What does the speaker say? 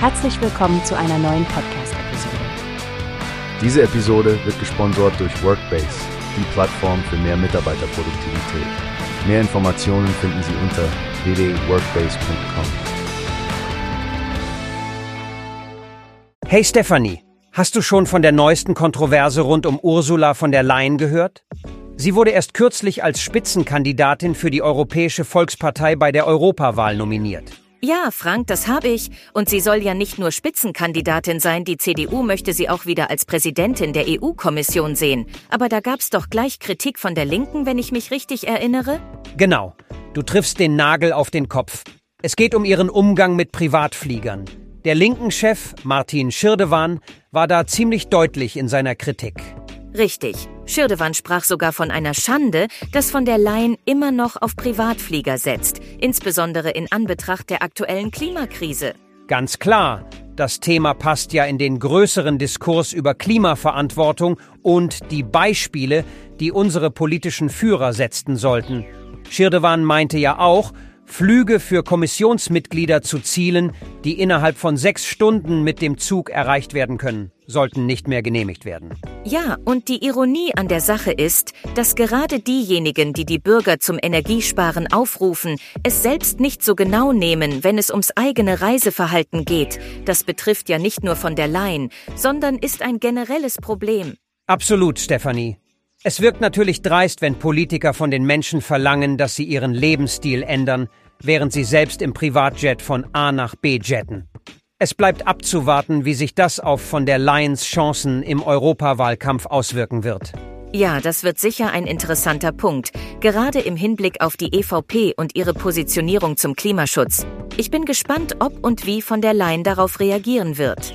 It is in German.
Herzlich willkommen zu einer neuen Podcast-Episode. Diese Episode wird gesponsert durch Workbase, die Plattform für mehr Mitarbeiterproduktivität. Mehr Informationen finden Sie unter www.workbase.com. Hey Stephanie, hast du schon von der neuesten Kontroverse rund um Ursula von der Leyen gehört? Sie wurde erst kürzlich als Spitzenkandidatin für die Europäische Volkspartei bei der Europawahl nominiert. Ja, Frank, das habe ich. Und sie soll ja nicht nur Spitzenkandidatin sein, die CDU möchte sie auch wieder als Präsidentin der EU-Kommission sehen. Aber da gab's doch gleich Kritik von der Linken, wenn ich mich richtig erinnere? Genau, du triffst den Nagel auf den Kopf. Es geht um ihren Umgang mit Privatfliegern. Der linken Chef, Martin Schirdewan, war da ziemlich deutlich in seiner Kritik. Richtig. Schirdewan sprach sogar von einer Schande, dass von der Leyen immer noch auf Privatflieger setzt, insbesondere in Anbetracht der aktuellen Klimakrise. Ganz klar, das Thema passt ja in den größeren Diskurs über Klimaverantwortung und die Beispiele, die unsere politischen Führer setzten sollten. Schirdewan meinte ja auch, Flüge für Kommissionsmitglieder zu Zielen, die innerhalb von sechs Stunden mit dem Zug erreicht werden können, sollten nicht mehr genehmigt werden. Ja, und die Ironie an der Sache ist, dass gerade diejenigen, die die Bürger zum Energiesparen aufrufen, es selbst nicht so genau nehmen, wenn es ums eigene Reiseverhalten geht. Das betrifft ja nicht nur von der Leyen, sondern ist ein generelles Problem. Absolut, Stefanie. Es wirkt natürlich dreist, wenn Politiker von den Menschen verlangen, dass sie ihren Lebensstil ändern, während sie selbst im Privatjet von A nach B jetten. Es bleibt abzuwarten, wie sich das auf von der Lions Chancen im Europawahlkampf auswirken wird. Ja, das wird sicher ein interessanter Punkt, gerade im Hinblick auf die EVP und ihre Positionierung zum Klimaschutz. Ich bin gespannt, ob und wie von der Leyen darauf reagieren wird.